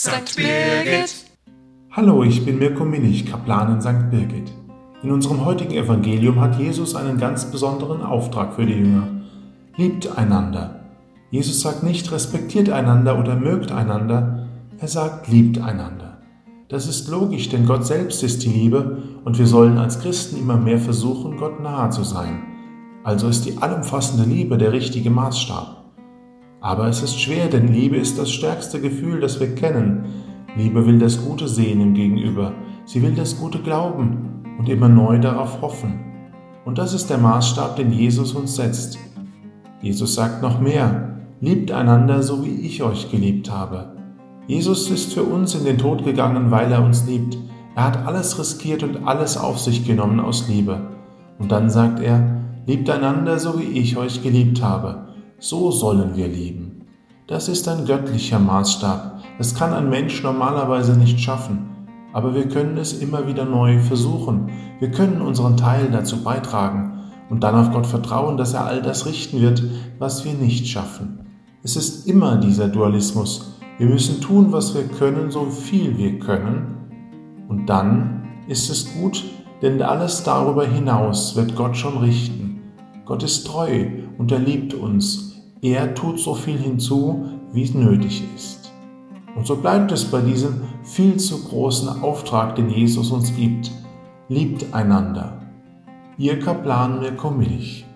St. Birgit. Hallo, ich bin Mirko Minich, Kaplan in St. Birgit. In unserem heutigen Evangelium hat Jesus einen ganz besonderen Auftrag für die Jünger. Liebt einander. Jesus sagt nicht respektiert einander oder mögt einander, er sagt liebt einander. Das ist logisch, denn Gott selbst ist die Liebe und wir sollen als Christen immer mehr versuchen, Gott nahe zu sein. Also ist die allumfassende Liebe der richtige Maßstab. Aber es ist schwer, denn Liebe ist das stärkste Gefühl, das wir kennen. Liebe will das Gute sehen im Gegenüber. Sie will das Gute glauben und immer neu darauf hoffen. Und das ist der Maßstab, den Jesus uns setzt. Jesus sagt noch mehr, liebt einander so wie ich euch geliebt habe. Jesus ist für uns in den Tod gegangen, weil er uns liebt. Er hat alles riskiert und alles auf sich genommen aus Liebe. Und dann sagt er, liebt einander so wie ich euch geliebt habe. So sollen wir lieben. Das ist ein göttlicher Maßstab. Das kann ein Mensch normalerweise nicht schaffen. Aber wir können es immer wieder neu versuchen. Wir können unseren Teil dazu beitragen und dann auf Gott vertrauen, dass er all das richten wird, was wir nicht schaffen. Es ist immer dieser Dualismus. Wir müssen tun, was wir können, so viel wir können. Und dann ist es gut, denn alles darüber hinaus wird Gott schon richten. Gott ist treu und er liebt uns er tut so viel hinzu, wie es nötig ist. Und so bleibt es bei diesem viel zu großen Auftrag, den Jesus uns gibt. Liebt einander. Ihr Kaplan Mirko Milch.